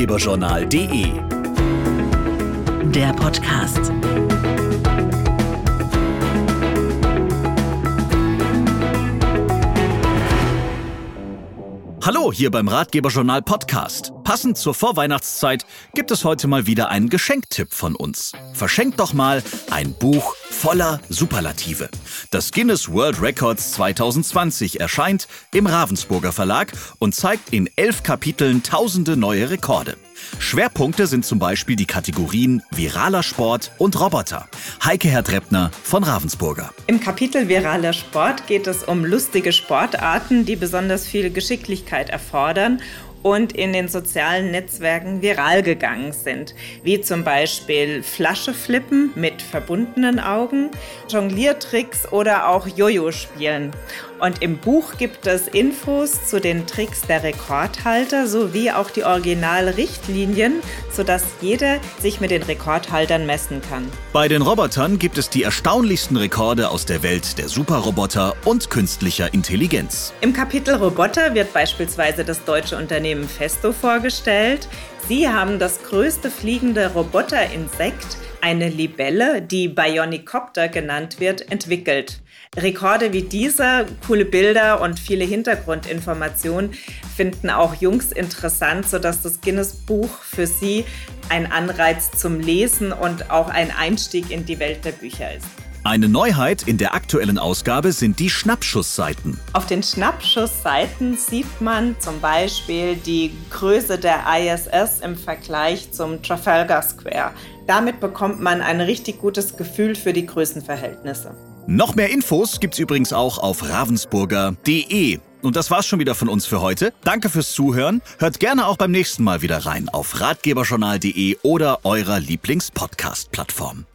ratgeberjournal.de. Der Podcast. Hallo hier beim Ratgeberjournal Podcast. Passend zur Vorweihnachtszeit gibt es heute mal wieder einen Geschenktipp von uns. Verschenkt doch mal ein Buch voller Superlative. Das Guinness World Records 2020 erscheint im Ravensburger Verlag und zeigt in elf Kapiteln tausende neue Rekorde. Schwerpunkte sind zum Beispiel die Kategorien viraler Sport und Roboter. Heike Herr Treppner von Ravensburger. Im Kapitel viraler Sport geht es um lustige Sportarten, die besonders viel Geschicklichkeit erfordern und in den sozialen Netzwerken viral gegangen sind, wie zum Beispiel Flasche flippen mit verbundenen Augen, Jongliertricks oder auch Jojo spielen. Und im Buch gibt es Infos zu den Tricks der Rekordhalter sowie auch die Originalrichtlinien, sodass jeder sich mit den Rekordhaltern messen kann. Bei den Robotern gibt es die erstaunlichsten Rekorde aus der Welt der Superroboter und künstlicher Intelligenz. Im Kapitel Roboter wird beispielsweise das deutsche Unternehmen Festo vorgestellt. Sie haben das größte fliegende Roboterinsekt, eine Libelle, die Bionicopter genannt wird, entwickelt. Rekorde wie dieser, coole Bilder und viele Hintergrundinformationen finden auch Jungs interessant, sodass das Guinness Buch für sie ein Anreiz zum Lesen und auch ein Einstieg in die Welt der Bücher ist. Eine Neuheit in der aktuellen Ausgabe sind die Schnappschussseiten. Auf den Schnappschussseiten sieht man zum Beispiel die Größe der ISS im Vergleich zum Trafalgar Square. Damit bekommt man ein richtig gutes Gefühl für die Größenverhältnisse. Noch mehr Infos gibt's übrigens auch auf ravensburger.de. Und das war's schon wieder von uns für heute. Danke fürs Zuhören. Hört gerne auch beim nächsten Mal wieder rein auf ratgeberjournal.de oder eurer Lieblings-Podcast-Plattform.